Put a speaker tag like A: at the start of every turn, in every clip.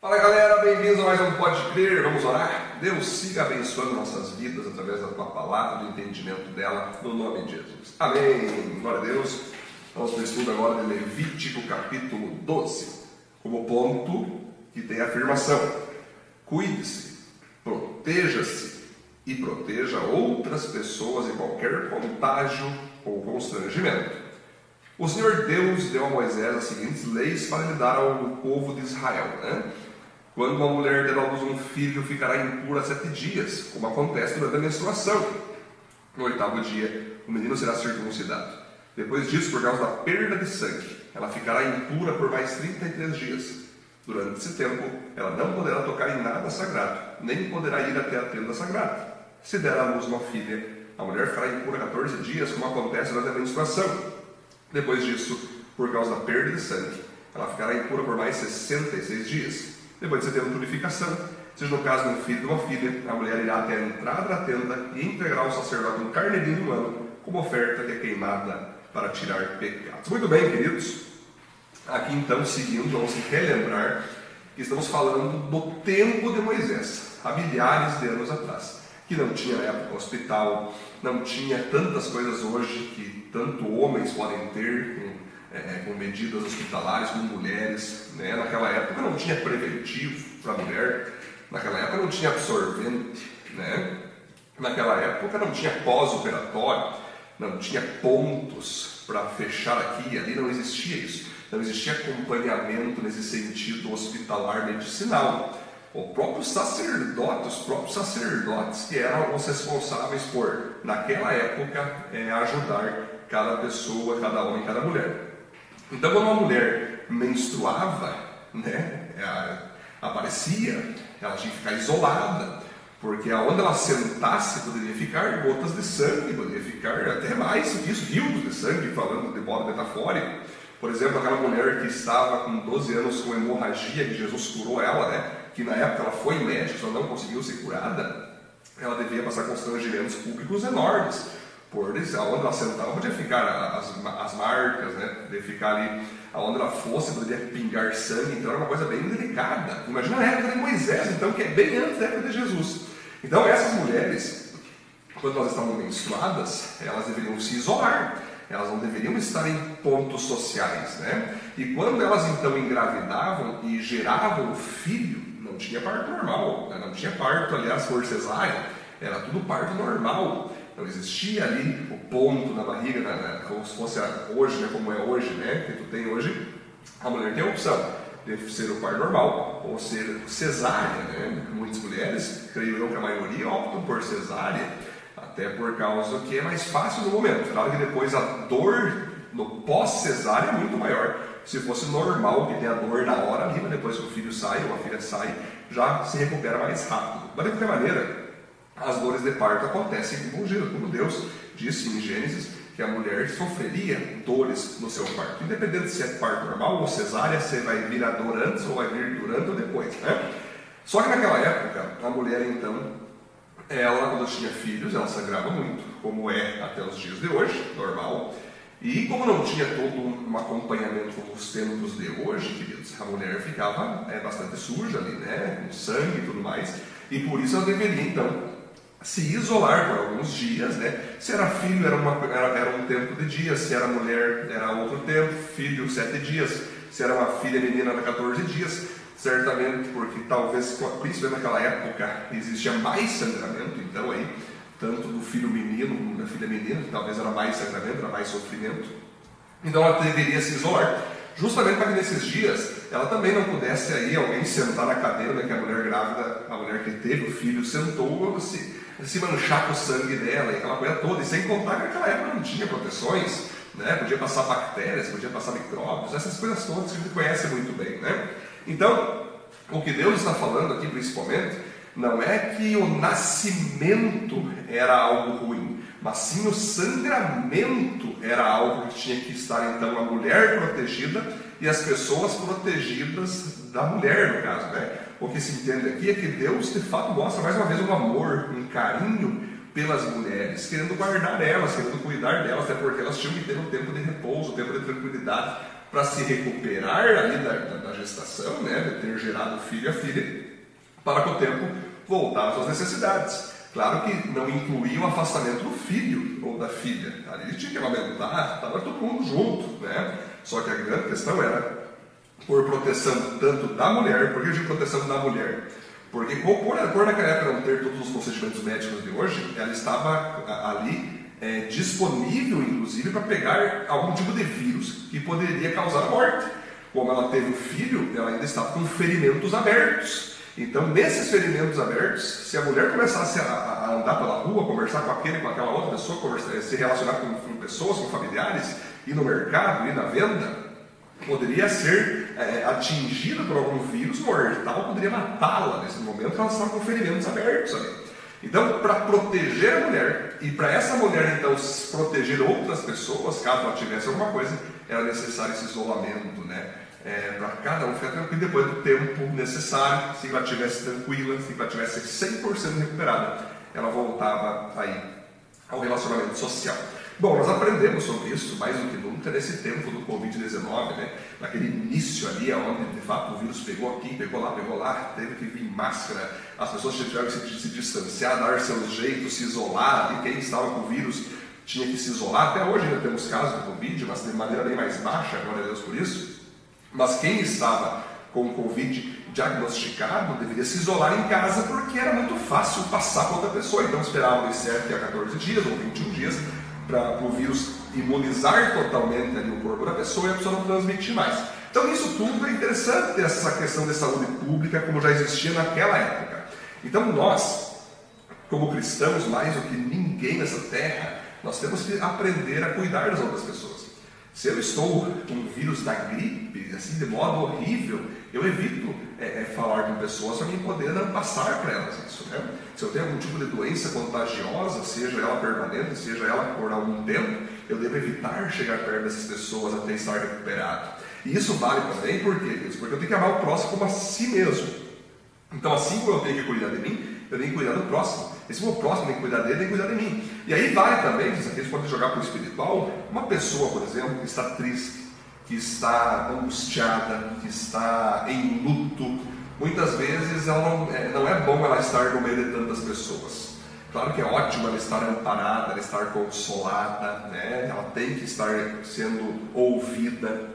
A: Fala galera, bem-vindos a mais um Pode Crer, vamos orar? Deus siga abençoando nossas vidas através da tua palavra, do entendimento dela, no nome de Jesus. Amém. Glória a Deus. Vamos para o estudo agora de Levítico capítulo 12, como ponto que tem a afirmação: cuide-se, proteja-se e proteja outras pessoas de qualquer contágio ou constrangimento. O Senhor Deus deu a Moisés as seguintes leis para lhe dar ao povo de Israel. Né? Quando uma mulher der à luz um filho, ficará impura sete dias, como acontece durante a menstruação. No oitavo dia, o menino será circuncidado. Depois disso, por causa da perda de sangue, ela ficará impura por mais 33 dias. Durante esse tempo, ela não poderá tocar em nada sagrado, nem poderá ir até a tenda sagrada. Se der à luz uma filha, a mulher ficará impura 14 dias, como acontece durante a menstruação. Depois disso, por causa da perda de sangue, ela ficará impura por mais 66 dias. Depois de você ter a purificação, seja no caso de um filho ou uma filha, a mulher irá até a entrada da tenda e entregará ao sacerdote um carneirinho humano como oferta que é queimada para tirar pecados. Muito bem, queridos. Aqui então, seguindo, vamos relembrar que estamos falando do tempo de Moisés, há milhares de anos atrás, que não tinha época hospital, não tinha tantas coisas hoje que tanto homens podem ter, é, com medidas hospitalares, com mulheres. Né? Naquela época não tinha preventivo para mulher, naquela época não tinha absorvente, né? naquela época não tinha pós-operatório, não tinha pontos para fechar aqui e ali, não existia isso. Não existia acompanhamento nesse sentido hospitalar medicinal. O próprio sacerdote, os próprios sacerdotes que eram os responsáveis por, naquela época, é, ajudar cada pessoa, cada homem, cada mulher. Então, quando uma mulher menstruava, né, ela aparecia, ela tinha que ficar isolada, porque aonde ela sentasse poderia ficar gotas de sangue, poderia ficar até mais do que isso, rios de sangue, falando de modo metafórico. Por exemplo, aquela mulher que estava com 12 anos com hemorragia, que Jesus curou ela, né, que na época ela foi médica, só não conseguiu ser curada, ela devia passar constrangimentos públicos enormes por aonde ela sentava podia ficar as, as marcas, né? Podia ficar ali aonde ela fosse, poderia pingar sangue, então era uma coisa bem delicada. Imagina a época de Moisés, então, que é bem antes da época de Jesus. Então essas mulheres, quando elas estavam menstruadas, elas deveriam se isolar. Elas não deveriam estar em pontos sociais, né? E quando elas então engravidavam e geravam o filho, não tinha parto normal, né? não tinha parto, aliás, por cesárea, era tudo parto normal. Não existia ali o ponto na barriga, como se fosse hoje, né, como é hoje, né, que tu tem hoje. A mulher tem a opção de ser o parto normal ou ser cesárea. Né? Muitas mulheres, creio eu que a maioria, optam por cesárea, até por causa que é mais fácil no momento. Claro que depois a dor no pós-cesárea é muito maior. Se fosse normal, que tem a dor na hora ali, mas depois que o filho sai ou a filha sai, já se recupera mais rápido. Mas de qualquer maneira, as dores de parto acontecem com como Deus disse em Gênesis que a mulher sofreria dores no seu parto, independente se é parto normal ou cesárea, se vai vir a dor antes ou vai vir durante ou depois, né? Só que naquela época, a mulher então, ela quando tinha filhos, ela sangrava muito, como é até os dias de hoje, normal. E como não tinha todo um acompanhamento como os tempos de hoje, queridos, a mulher ficava é, bastante suja ali, né? Com sangue e tudo mais. E por isso ela deveria então se isolar por alguns dias, né? Se era filho, era, uma, era, era, um tempo de dias, se era mulher, era outro tempo, filho, sete dias, se era uma filha menina, era 14 dias, certamente, porque talvez, principalmente naquela época, existia mais sangramento, então aí, tanto do filho menino como da filha menina, talvez era mais sangramento, era mais sofrimento, então ela deveria se isolar. Justamente para que nesses dias ela também não pudesse aí alguém sentar na cadeira, né, que a mulher grávida, a mulher que teve o filho sentou, se, se manchar com o sangue dela e aquela coisa toda, e sem contar que naquela época não tinha proteções, né, podia passar bactérias, podia passar micróbios, essas coisas todas que a gente conhece muito bem, né? Então, o que Deus está falando aqui principalmente, não é que o nascimento era algo ruim, mas sim o sangramento era algo que tinha que estar então a mulher protegida e as pessoas protegidas da mulher, no caso. Né? O que se entende aqui é que Deus de fato mostra mais uma vez um amor, um carinho pelas mulheres, querendo guardar elas, querendo cuidar delas, até porque elas tinham que ter um tempo de repouso, um tempo de tranquilidade para se recuperar ali da, da, da, gestação, né, de ter gerado filho a filha, para que o tempo voltar às suas necessidades. Claro que não incluía o afastamento do filho ou da filha. Ali tinha que lamentar, estava todo mundo junto. Né? Só que a grande questão era por proteção tanto da mulher, por que eu digo proteção da mulher? Porque por, por naquela não ter todos os procedimentos médicos de hoje, ela estava ali é, disponível, inclusive, para pegar algum tipo de vírus que poderia causar a morte. Como ela teve o filho, ela ainda estava com ferimentos abertos. Então, nesses ferimentos abertos, se a mulher começasse a, a andar pela rua, conversar com aquele, com aquela outra pessoa, se relacionar com, com, pessoas, com familiares, ir no mercado, ir na venda, poderia ser é, atingida por algum vírus mortal, poderia matá-la nesse momento, ela estava com ferimentos abertos ali. Então, para proteger a mulher e para essa mulher então proteger outras pessoas, caso ela tivesse alguma coisa, era necessário esse isolamento, né? É, para cada um ficar tranquilo depois do tempo necessário, se ela estivesse tranquila, se ela estivesse 100% recuperada, ela voltava aí ao relacionamento social. Bom, nós aprendemos sobre isso mais do que nunca nesse tempo do Covid-19, né? naquele início ali, onde de fato o vírus pegou aqui, pegou lá, pegou lá, teve que vir máscara, as pessoas tiveram que se, se distanciar, dar seus jeitos, se isolar, e quem estava com o vírus tinha que se isolar. Até hoje ainda temos casos de Covid, mas de maneira bem mais baixa, glória a Deus por isso. Mas quem estava com o Covid diagnosticado deveria se isolar em casa porque era muito fácil passar para outra pessoa. Então esperava de 7 a 14 dias ou 21 dias para o vírus imunizar totalmente ali o corpo da pessoa e a pessoa não transmitir mais. Então, isso tudo é interessante ter essa questão de saúde pública, como já existia naquela época. Então, nós, como cristãos, mais do que ninguém nessa terra, nós temos que aprender a cuidar das outras pessoas. Se eu estou com o vírus da gripe, assim, de modo horrível, eu evito é, é, falar com pessoas para mim poder não passar para elas isso. Né? Se eu tenho algum tipo de doença contagiosa, seja ela permanente, seja ela por algum tempo, eu devo evitar chegar perto dessas pessoas até estar recuperado. E isso vale também por quê? Porque eu tenho que amar o próximo como a si mesmo. Então, assim como eu tenho que cuidar de mim, eu tenho que cuidar do próximo. E se o próximo tem que cuidar dele, tem que cuidar de mim. E aí vale também, isso aqui pode jogar para o espiritual, uma pessoa, por exemplo, que está triste, que está angustiada, que está em luto, muitas vezes ela não, é, não é bom ela estar no meio de tantas pessoas. Claro que é ótimo ela estar amparada, ela estar consolada, né? ela tem que estar sendo ouvida.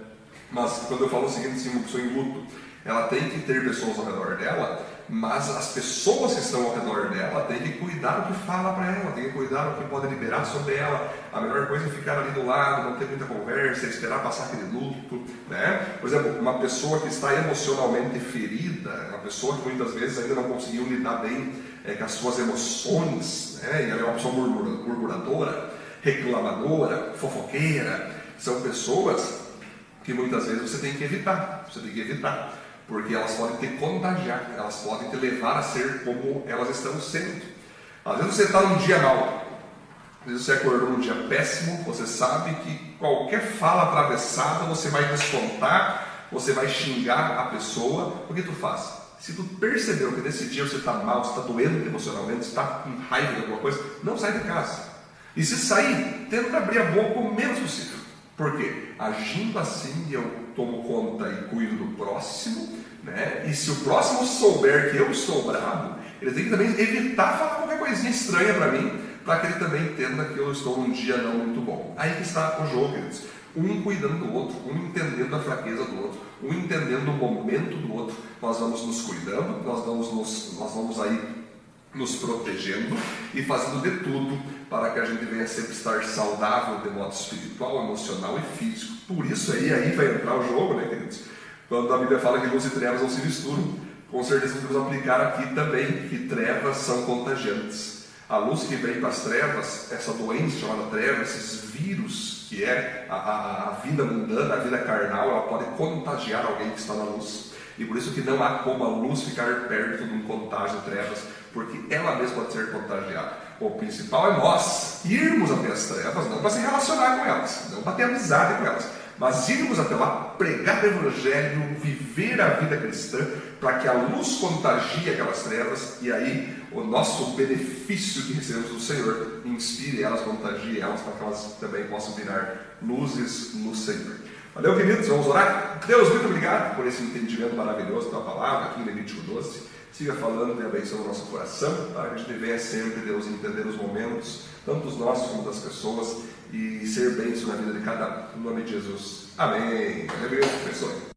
A: Mas quando eu falo o seguinte, se uma pessoa em luto, ela tem que ter pessoas ao redor dela mas as pessoas que estão ao redor dela têm que cuidar do que fala para ela, têm que cuidar do que pode liberar sobre ela. A melhor coisa é ficar ali do lado, não ter muita conversa, esperar passar aquele luto. Né? Por exemplo, uma pessoa que está emocionalmente ferida, uma pessoa que muitas vezes ainda não conseguiu lidar bem é, com as suas emoções, né? e ela é uma pessoa murmuradora, reclamadora, fofoqueira, são pessoas que muitas vezes você tem que evitar, você tem que evitar porque elas podem te contagiar, elas podem te levar a ser como elas estão sendo. Às vezes você está num dia mal, às vezes você acordou num dia péssimo, você sabe que qualquer fala atravessada você vai descontar, você vai xingar a pessoa, o que tu faz? Se tu percebeu que nesse dia você está mal, está doendo emocionalmente, está com raiva de alguma coisa, não sai de casa. E se sair, tenta abrir a boca o menos possível. Por quê? Agindo assim, eu tomo conta e cuido do próximo, né? E se o próximo souber que eu estou bravo, ele tem que também evitar falar qualquer coisinha estranha para mim, para que ele também entenda que eu estou num dia não muito bom. Aí que está o jogo, queridos. Um cuidando do outro, um entendendo a fraqueza do outro, um entendendo o momento do outro. Nós vamos nos cuidando, nós vamos, nos, nós vamos aí nos protegendo e fazendo de tudo para que a gente venha sempre estar saudável de modo espiritual, emocional e físico. Por isso aí, aí vai entrar o jogo, né, queridos? Quando a Bíblia fala que luz e trevas não se misturam, com certeza podemos aplicar aqui também que trevas são contagiantes. A luz que vem para as trevas, essa doença chamada treva, esses vírus que é a, a, a vida mundana, a vida carnal, ela pode contagiar alguém que está na luz. E por isso que não há como a luz ficar perto de um contágio de trevas, porque ela mesma pode ser contagiada. O principal é nós irmos até as trevas, não para se relacionar com elas, não para ter amizade com elas, mas irmos até lá, pregar o Evangelho, viver a vida cristã, para que a luz contagie aquelas trevas e aí o nosso benefício que recebemos do Senhor inspire elas, contagie elas, para que elas também possam virar luzes no Senhor. Valeu, queridos, vamos orar? Deus, muito obrigado por esse entendimento maravilhoso da palavra aqui em Levítico 12. Siga falando e abençoando o nosso coração, para que a gente venha sempre, Deus, entender os momentos, tanto dos nossos como das pessoas, e ser bênção na vida de cada um. Em nome de Jesus. Amém. Deus abençoe.